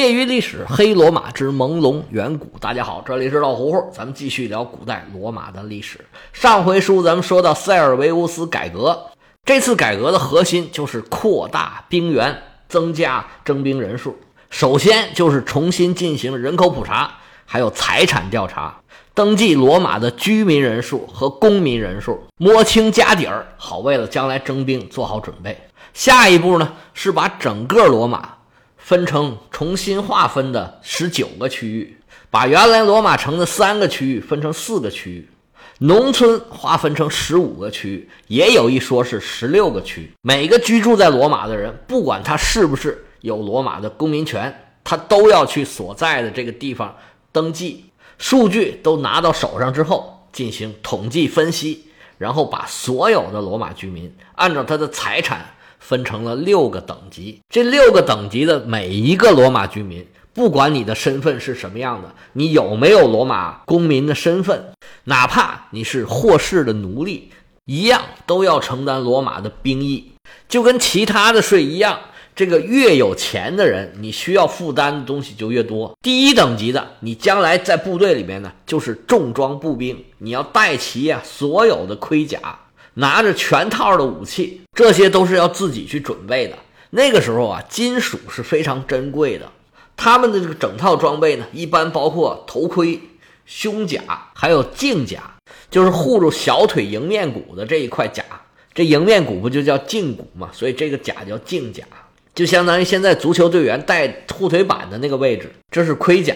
业余历史：黑罗马之朦胧远古。大家好，这里是老胡胡，咱们继续聊古代罗马的历史。上回书咱们说到塞尔维乌斯改革，这次改革的核心就是扩大兵源，增加征兵人数。首先就是重新进行人口普查，还有财产调查，登记罗马的居民人数和公民人数，摸清家底儿，好为了将来征兵做好准备。下一步呢，是把整个罗马。分成重新划分的十九个区域，把原来罗马城的三个区域分成四个区域，农村划分成十五个区域，也有一说是十六个区。每个居住在罗马的人，不管他是不是有罗马的公民权，他都要去所在的这个地方登记，数据都拿到手上之后进行统计分析，然后把所有的罗马居民按照他的财产。分成了六个等级，这六个等级的每一个罗马居民，不管你的身份是什么样的，你有没有罗马公民的身份，哪怕你是霍氏的奴隶，一样都要承担罗马的兵役，就跟其他的税一样。这个越有钱的人，你需要负担的东西就越多。第一等级的，你将来在部队里面呢，就是重装步兵，你要带齐呀所有的盔甲。拿着全套的武器，这些都是要自己去准备的。那个时候啊，金属是非常珍贵的。他们的这个整套装备呢，一般包括头盔、胸甲，还有胫甲，就是护住小腿迎面骨的这一块甲。这迎面骨不就叫胫骨嘛？所以这个甲叫胫甲，就相当于现在足球队员带护腿板的那个位置，这是盔甲。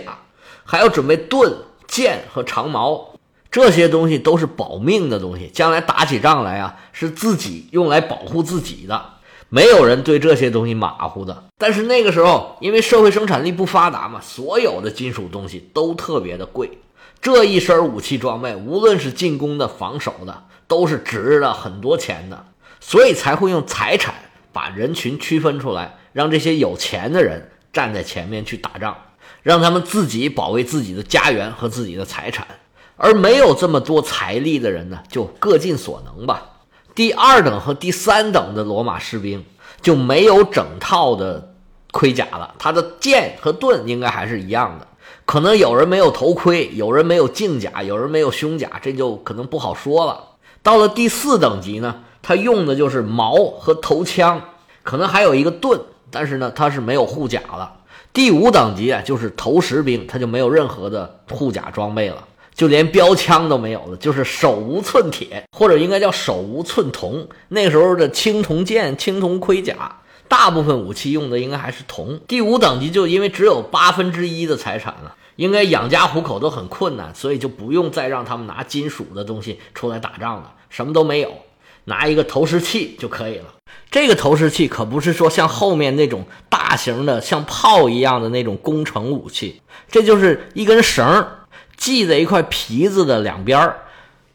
还要准备盾、剑和长矛。这些东西都是保命的东西，将来打起仗来啊，是自己用来保护自己的，没有人对这些东西马虎的。但是那个时候，因为社会生产力不发达嘛，所有的金属东西都特别的贵，这一身武器装备，无论是进攻的、防守的，都是值了很多钱的，所以才会用财产把人群区分出来，让这些有钱的人站在前面去打仗，让他们自己保卫自己的家园和自己的财产。而没有这么多财力的人呢，就各尽所能吧。第二等和第三等的罗马士兵就没有整套的盔甲了，他的剑和盾应该还是一样的。可能有人没有头盔，有人没有镜甲，有人没有胸甲，这就可能不好说了。到了第四等级呢，他用的就是矛和头枪，可能还有一个盾，但是呢，他是没有护甲了。第五等级啊，就是投石兵，他就没有任何的护甲装备了。就连标枪都没有了，就是手无寸铁，或者应该叫手无寸铜。那时候的青铜剑、青铜盔甲，大部分武器用的应该还是铜。第五等级就因为只有八分之一的财产了，应该养家糊口都很困难，所以就不用再让他们拿金属的东西出来打仗了，什么都没有，拿一个投石器就可以了。这个投石器可不是说像后面那种大型的像炮一样的那种工程武器，这就是一根绳儿。系在一块皮子的两边儿，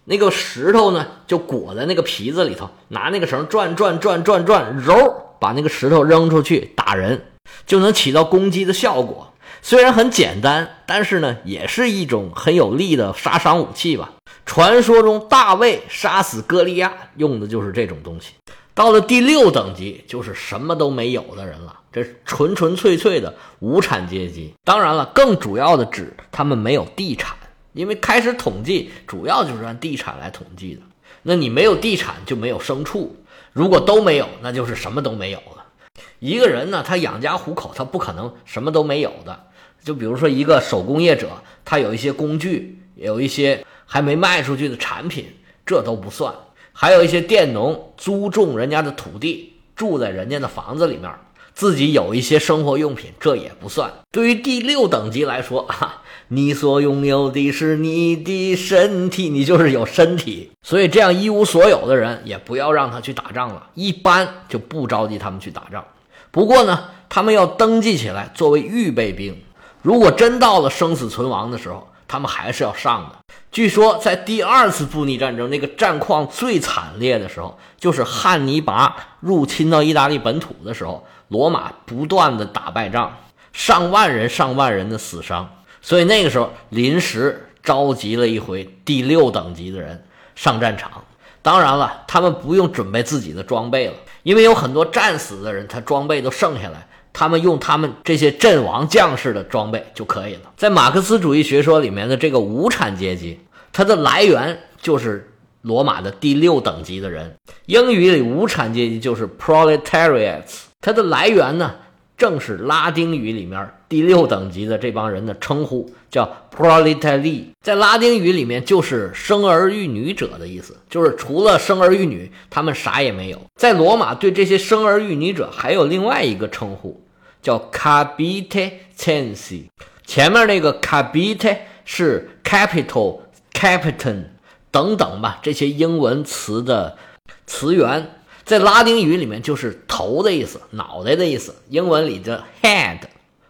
那个石头呢就裹在那个皮子里头，拿那个绳转转转转转，揉把那个石头扔出去打人，就能起到攻击的效果。虽然很简单，但是呢也是一种很有力的杀伤武器吧。传说中大卫杀死歌利亚用的就是这种东西。到了第六等级，就是什么都没有的人了。这纯纯粹粹的无产阶级。当然了，更主要的指他们没有地产，因为开始统计主要就是按地产来统计的。那你没有地产就没有牲畜，如果都没有，那就是什么都没有了。一个人呢，他养家糊口，他不可能什么都没有的。就比如说一个手工业者，他有一些工具，有一些还没卖出去的产品，这都不算。还有一些佃农租种人家的土地，住在人家的房子里面。自己有一些生活用品，这也不算。对于第六等级来说，哈，你所拥有的是你的身体，你就是有身体。所以这样一无所有的人，也不要让他去打仗了。一般就不着急他们去打仗。不过呢，他们要登记起来作为预备兵。如果真到了生死存亡的时候，他们还是要上的。据说在第二次布匿战争那个战况最惨烈的时候，就是汉尼拔入侵到意大利本土的时候。罗马不断的打败仗，上万人、上万人的死伤，所以那个时候临时召集了一回第六等级的人上战场。当然了，他们不用准备自己的装备了，因为有很多战死的人，他装备都剩下来，他们用他们这些阵亡将士的装备就可以了。在马克思主义学说里面的这个无产阶级，它的来源就是罗马的第六等级的人。英语里无产阶级就是 proletariats，它的来源呢？正是拉丁语里面第六等级的这帮人的称呼，叫 proletari，在拉丁语里面就是生儿育女者的意思，就是除了生儿育女，他们啥也没有。在罗马，对这些生儿育女者还有另外一个称呼，叫 capitacensi。前面那个 capita 是 capital、captain 等等吧，这些英文词的词源。在拉丁语里面就是头的意思，脑袋的意思。英文里的 head，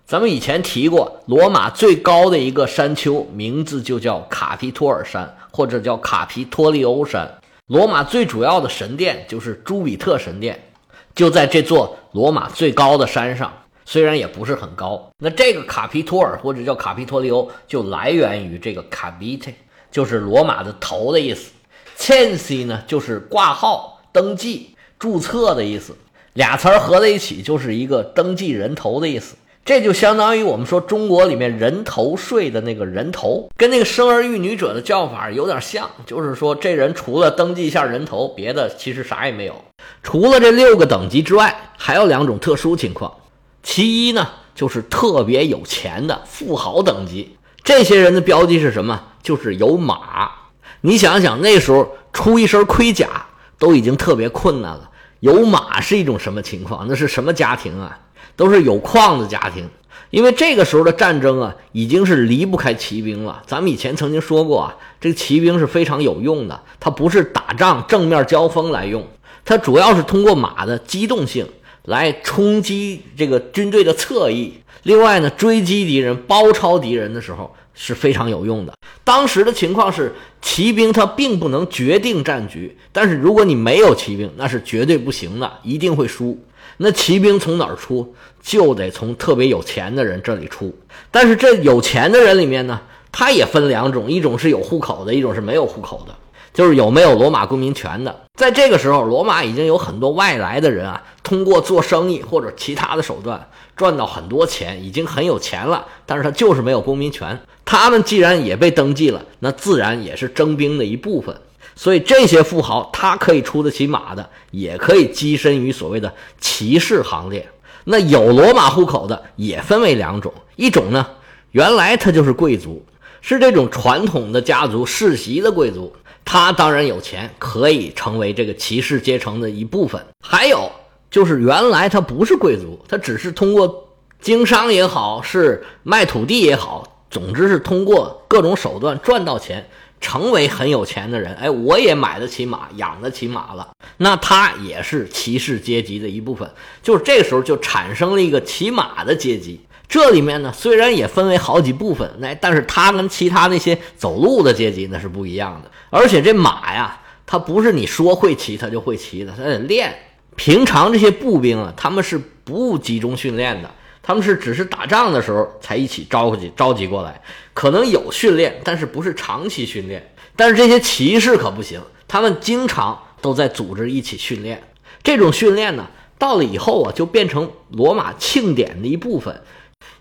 咱们以前提过，罗马最高的一个山丘名字就叫卡皮托尔山，或者叫卡皮托利欧山。罗马最主要的神殿就是朱比特神殿，就在这座罗马最高的山上，虽然也不是很高。那这个卡皮托尔或者叫卡皮托利欧就来源于这个卡比特，就是罗马的头的意思。censi 呢，就是挂号登记。注册的意思，俩词儿合在一起就是一个登记人头的意思。这就相当于我们说中国里面人头税的那个人头，跟那个生儿育女者的叫法有点像。就是说，这人除了登记一下人头，别的其实啥也没有。除了这六个等级之外，还有两种特殊情况。其一呢，就是特别有钱的富豪等级，这些人的标记是什么？就是有马。你想想，那时候出一身盔甲都已经特别困难了。有马是一种什么情况？那是什么家庭啊？都是有矿的家庭，因为这个时候的战争啊，已经是离不开骑兵了。咱们以前曾经说过啊，这个骑兵是非常有用的，它不是打仗正面交锋来用，它主要是通过马的机动性来冲击这个军队的侧翼。另外呢，追击敌人、包抄敌人的时候。是非常有用的。当时的情况是，骑兵他并不能决定战局，但是如果你没有骑兵，那是绝对不行的，一定会输。那骑兵从哪儿出？就得从特别有钱的人这里出。但是这有钱的人里面呢，他也分两种，一种是有户口的，一种是没有户口的，就是有没有罗马公民权的。在这个时候，罗马已经有很多外来的人啊，通过做生意或者其他的手段。赚到很多钱，已经很有钱了，但是他就是没有公民权。他们既然也被登记了，那自然也是征兵的一部分。所以这些富豪，他可以出得起马的，也可以跻身于所谓的骑士行列。那有罗马户口的，也分为两种：一种呢，原来他就是贵族，是这种传统的家族世袭的贵族，他当然有钱，可以成为这个骑士阶层的一部分。还有。就是原来他不是贵族，他只是通过经商也好，是卖土地也好，总之是通过各种手段赚到钱，成为很有钱的人。哎，我也买得起马，养得起马了，那他也是骑士阶级的一部分。就是这个时候就产生了一个骑马的阶级。这里面呢，虽然也分为好几部分，那但是他跟其他那些走路的阶级那是不一样的。而且这马呀，它不是你说会骑它就会骑的，它得练。平常这些步兵啊，他们是不集中训练的，他们是只是打仗的时候才一起召集召集过来，可能有训练，但是不是长期训练。但是这些骑士可不行，他们经常都在组织一起训练。这种训练呢，到了以后啊，就变成罗马庆典的一部分，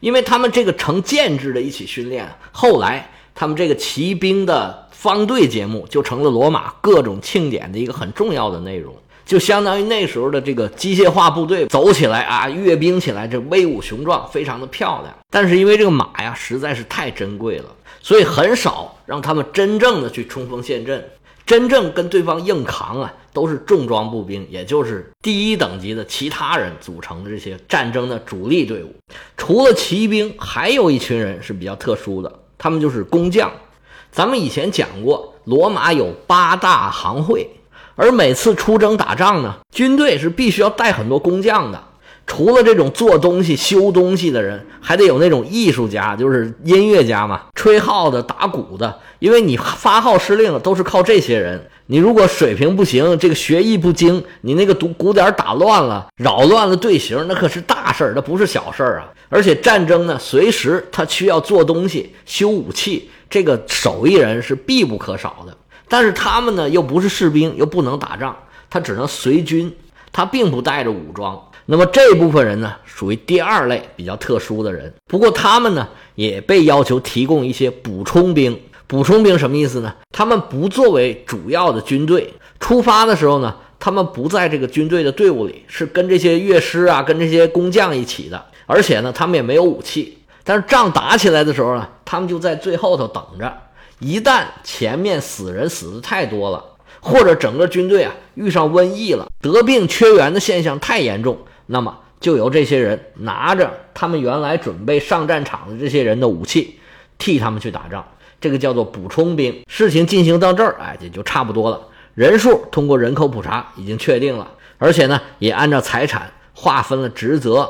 因为他们这个成建制的一起训练，后来他们这个骑兵的方队节目就成了罗马各种庆典的一个很重要的内容。就相当于那时候的这个机械化部队走起来啊，阅兵起来，这威武雄壮，非常的漂亮。但是因为这个马呀实在是太珍贵了，所以很少让他们真正的去冲锋陷阵，真正跟对方硬扛啊，都是重装步兵，也就是第一等级的其他人组成的这些战争的主力队伍。除了骑兵，还有一群人是比较特殊的，他们就是工匠。咱们以前讲过，罗马有八大行会。而每次出征打仗呢，军队是必须要带很多工匠的。除了这种做东西、修东西的人，还得有那种艺术家，就是音乐家嘛，吹号的、打鼓的。因为你发号施令都是靠这些人。你如果水平不行，这个学艺不精，你那个鼓鼓点打乱了，扰乱了队形，那可是大事儿，那不是小事儿啊。而且战争呢，随时他需要做东西、修武器，这个手艺人是必不可少的。但是他们呢，又不是士兵，又不能打仗，他只能随军，他并不带着武装。那么这部分人呢，属于第二类比较特殊的人。不过他们呢，也被要求提供一些补充兵。补充兵什么意思呢？他们不作为主要的军队出发的时候呢，他们不在这个军队的队伍里，是跟这些乐师啊、跟这些工匠一起的。而且呢，他们也没有武器。但是仗打起来的时候呢，他们就在最后头等着。一旦前面死人死的太多了，或者整个军队啊遇上瘟疫了，得病缺员的现象太严重，那么就由这些人拿着他们原来准备上战场的这些人的武器，替他们去打仗。这个叫做补充兵。事情进行到这儿，哎，也就差不多了。人数通过人口普查已经确定了，而且呢，也按照财产划分了职责，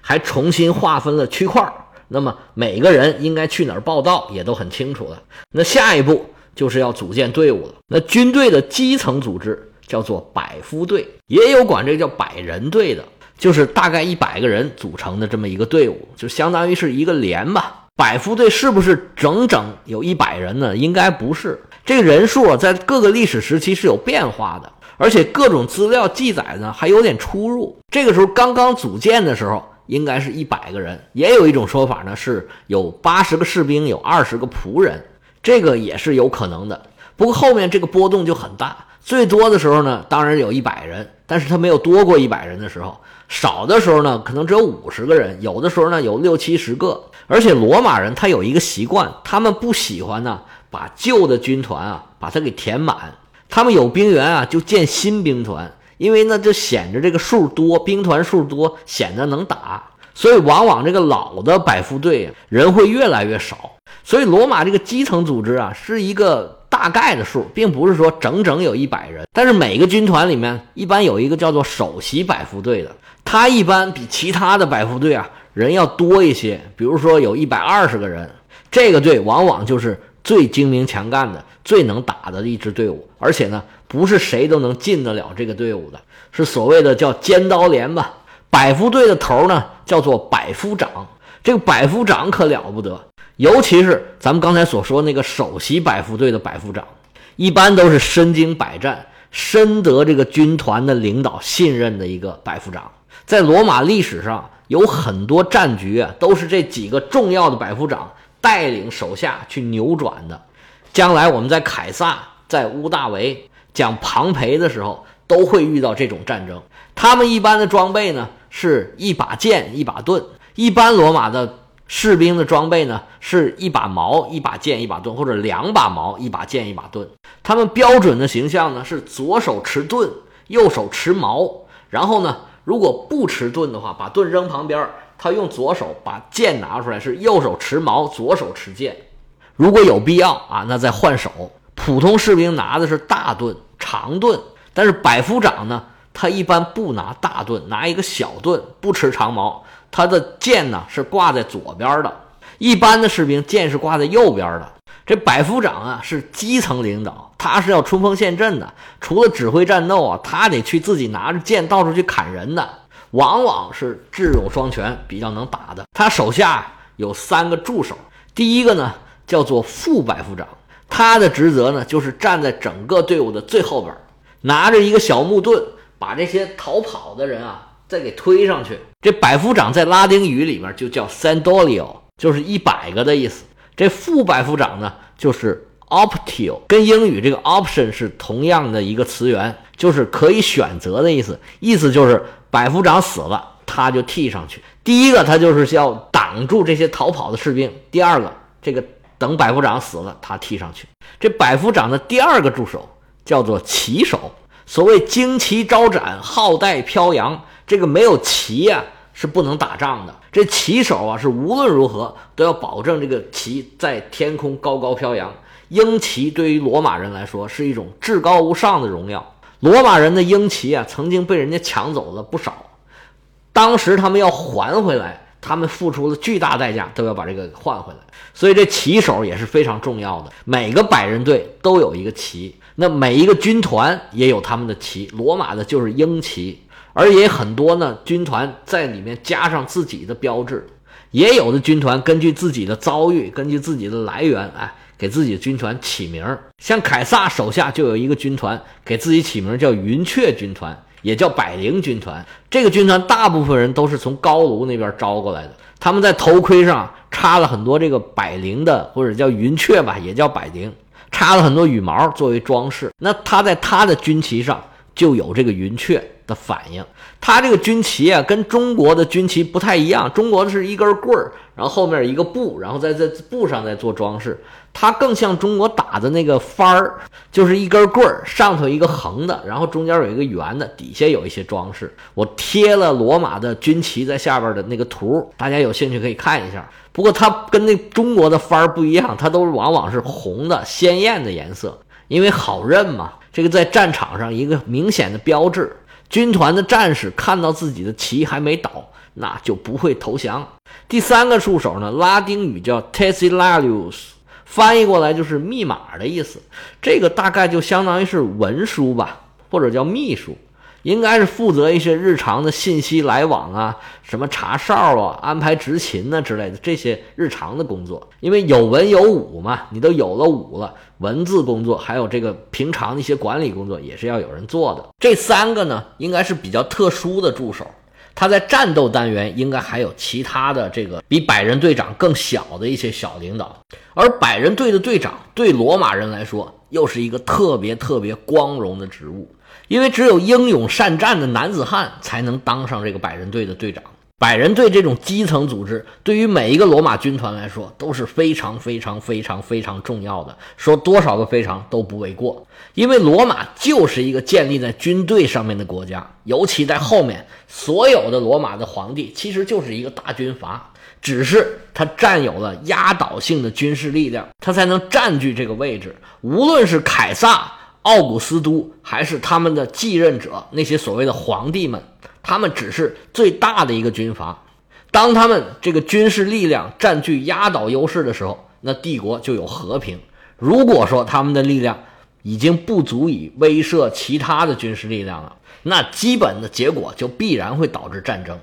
还重新划分了区块。那么每个人应该去哪儿报道，也都很清楚了。那下一步就是要组建队伍了。那军队的基层组织叫做百夫队，也有管这个叫百人队的，就是大概一百个人组成的这么一个队伍，就相当于是一个连吧。百夫队是不是整整有一百人呢？应该不是。这个人数啊，在各个历史时期是有变化的，而且各种资料记载呢还有点出入。这个时候刚刚组建的时候，应该是一百个人。也有一种说法呢，是有八十个士兵，有二十个仆人，这个也是有可能的。不过后面这个波动就很大，最多的时候呢，当然有一百人，但是他没有多过一百人的时候。少的时候呢，可能只有五十个人；有的时候呢，有六七十个。而且罗马人他有一个习惯，他们不喜欢呢把旧的军团啊把它给填满。他们有兵员啊，就建新兵团，因为呢，就显着这个数多，兵团数多，显得能打。所以往往这个老的百夫队人会越来越少。所以罗马这个基层组织啊，是一个。大概的数，并不是说整整有一百人，但是每个军团里面一般有一个叫做首席百夫队的，他一般比其他的百夫队啊人要多一些。比如说有一百二十个人，这个队往往就是最精明强干的、最能打的一支队伍，而且呢，不是谁都能进得了这个队伍的，是所谓的叫尖刀连吧。百夫队的头呢叫做百夫长，这个百夫长可了不得。尤其是咱们刚才所说那个首席百夫队的百夫长，一般都是身经百战、深得这个军团的领导信任的一个百夫长。在罗马历史上，有很多战局啊，都是这几个重要的百夫长带领手下去扭转的。将来我们在凯撒、在乌大维讲庞培的时候，都会遇到这种战争。他们一般的装备呢，是一把剑、一把盾。一般罗马的。士兵的装备呢，是一把矛、一把剑、一把盾，或者两把矛、一把剑、一把盾。他们标准的形象呢，是左手持盾，右手持矛。然后呢，如果不持盾的话，把盾扔旁边，他用左手把剑拿出来，是右手持矛，左手持剑。如果有必要啊，那再换手。普通士兵拿的是大盾、长盾，但是百夫长呢，他一般不拿大盾，拿一个小盾，不持长矛。他的剑呢是挂在左边的，一般的士兵剑是挂在右边的。这百夫长啊是基层领导，他是要冲锋陷阵的，除了指挥战斗啊，他得去自己拿着剑到处去砍人的，往往是智勇双全，比较能打的。他手下有三个助手，第一个呢叫做副百夫长，他的职责呢就是站在整个队伍的最后边，拿着一个小木盾，把这些逃跑的人啊。再给推上去，这百夫长在拉丁语里面就叫 Sandolio，就是一百个的意思。这副百夫长呢，就是 Optio，跟英语这个 option 是同样的一个词源，就是可以选择的意思。意思就是百夫长死了，他就替上去。第一个，他就是要挡住这些逃跑的士兵；第二个，这个等百夫长死了，他替上去。这百夫长的第二个助手叫做骑手，所谓旌旗招展，号带飘扬。这个没有旗呀，是不能打仗的。这旗手啊，是无论如何都要保证这个旗在天空高高飘扬。鹰旗对于罗马人来说是一种至高无上的荣耀。罗马人的鹰旗啊，曾经被人家抢走了不少，当时他们要还回来，他们付出了巨大代价，都要把这个换回来。所以这旗手也是非常重要的。每个百人队都有一个旗，那每一个军团也有他们的旗。罗马的就是鹰旗。而也很多呢，军团在里面加上自己的标志，也有的军团根据自己的遭遇，根据自己的来源，哎，给自己的军团起名。像凯撒手下就有一个军团，给自己起名叫云雀军团，也叫百灵军团。这个军团大部分人都是从高卢那边招过来的，他们在头盔上插了很多这个百灵的，或者叫云雀吧，也叫百灵，插了很多羽毛作为装饰。那他在他的军旗上就有这个云雀。的反应，它这个军旗啊，跟中国的军旗不太一样。中国的是一根棍儿，然后后面一个布，然后在这布上再做装饰。它更像中国打的那个幡儿，就是一根棍儿，上头一个横的，然后中间有一个圆的，底下有一些装饰。我贴了罗马的军旗在下边的那个图，大家有兴趣可以看一下。不过它跟那中国的幡儿不一样，它都往往是红的鲜艳的颜色，因为好认嘛。这个在战场上一个明显的标志。军团的战士看到自己的旗还没倒，那就不会投降。第三个助手呢，拉丁语叫 Tessilarius，翻译过来就是密码的意思。这个大概就相当于是文书吧，或者叫秘书。应该是负责一些日常的信息来往啊，什么查哨啊、安排执勤呐之类的这些日常的工作。因为有文有武嘛，你都有了武了，文字工作还有这个平常的一些管理工作也是要有人做的。这三个呢，应该是比较特殊的助手。他在战斗单元应该还有其他的这个比百人队长更小的一些小领导，而百人队的队长对罗马人来说又是一个特别特别光荣的职务。因为只有英勇善战的男子汉才能当上这个百人队的队长。百人队这种基层组织，对于每一个罗马军团来说都是非常非常非常非常重要的。说多少个非常都不为过。因为罗马就是一个建立在军队上面的国家，尤其在后面所有的罗马的皇帝其实就是一个大军阀，只是他占有了压倒性的军事力量，他才能占据这个位置。无论是凯撒。奥古斯都还是他们的继任者，那些所谓的皇帝们，他们只是最大的一个军阀。当他们这个军事力量占据压倒优势的时候，那帝国就有和平。如果说他们的力量已经不足以威慑其他的军事力量了，那基本的结果就必然会导致战争。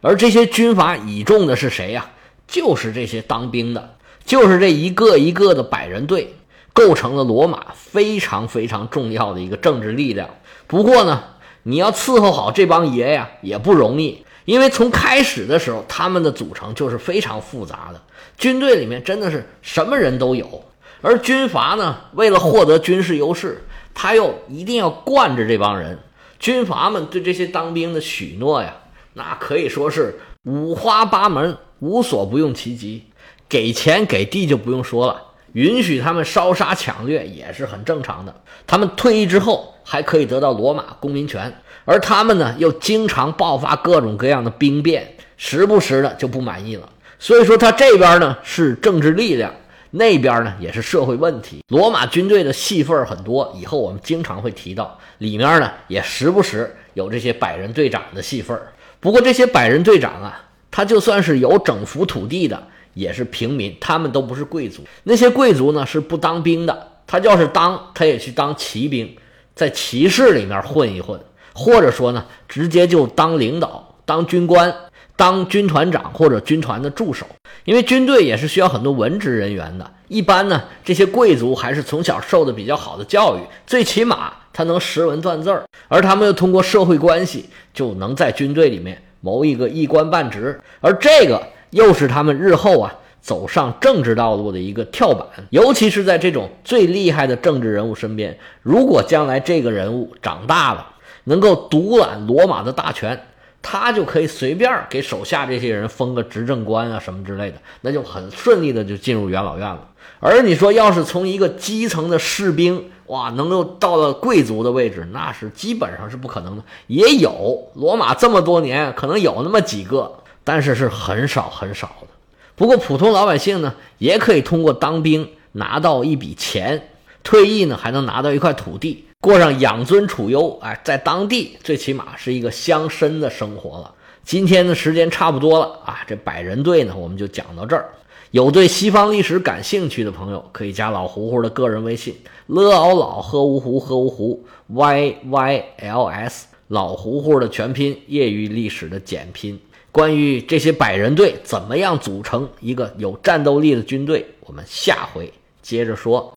而这些军阀倚重的是谁呀？就是这些当兵的，就是这一个一个的百人队。构成了罗马非常非常重要的一个政治力量。不过呢，你要伺候好这帮爷呀也不容易，因为从开始的时候，他们的组成就是非常复杂的。军队里面真的是什么人都有，而军阀呢，为了获得军事优势，他又一定要惯着这帮人。军阀们对这些当兵的许诺呀，那可以说是五花八门，无所不用其极。给钱给地就不用说了。允许他们烧杀抢掠也是很正常的。他们退役之后还可以得到罗马公民权，而他们呢又经常爆发各种各样的兵变，时不时的就不满意了。所以说他这边呢是政治力量，那边呢也是社会问题。罗马军队的戏份很多，以后我们经常会提到，里面呢也时不时有这些百人队长的戏份。不过这些百人队长啊，他就算是有整幅土地的。也是平民，他们都不是贵族。那些贵族呢是不当兵的，他要是当，他也去当骑兵，在骑士里面混一混，或者说呢，直接就当领导、当军官、当军团长或者军团的助手。因为军队也是需要很多文职人员的。一般呢，这些贵族还是从小受的比较好的教育，最起码他能识文断字儿，而他们又通过社会关系就能在军队里面谋一个一官半职，而这个。又是他们日后啊走上政治道路的一个跳板，尤其是在这种最厉害的政治人物身边，如果将来这个人物长大了，能够独揽罗马的大权，他就可以随便给手下这些人封个执政官啊什么之类的，那就很顺利的就进入元老院了。而你说要是从一个基层的士兵哇，能够到了贵族的位置，那是基本上是不可能的。也有罗马这么多年，可能有那么几个。但是是很少很少的，不过普通老百姓呢，也可以通过当兵拿到一笔钱，退役呢还能拿到一块土地，过上养尊处优，哎，在当地最起码是一个乡绅的生活了。今天的时间差不多了啊，这百人队呢我们就讲到这儿。有对西方历史感兴趣的朋友，可以加老胡胡的个人微信：l 敖老喝芜湖喝芜湖 y y l s 老胡胡的全拼，业余历史的简拼。关于这些百人队怎么样组成一个有战斗力的军队，我们下回接着说。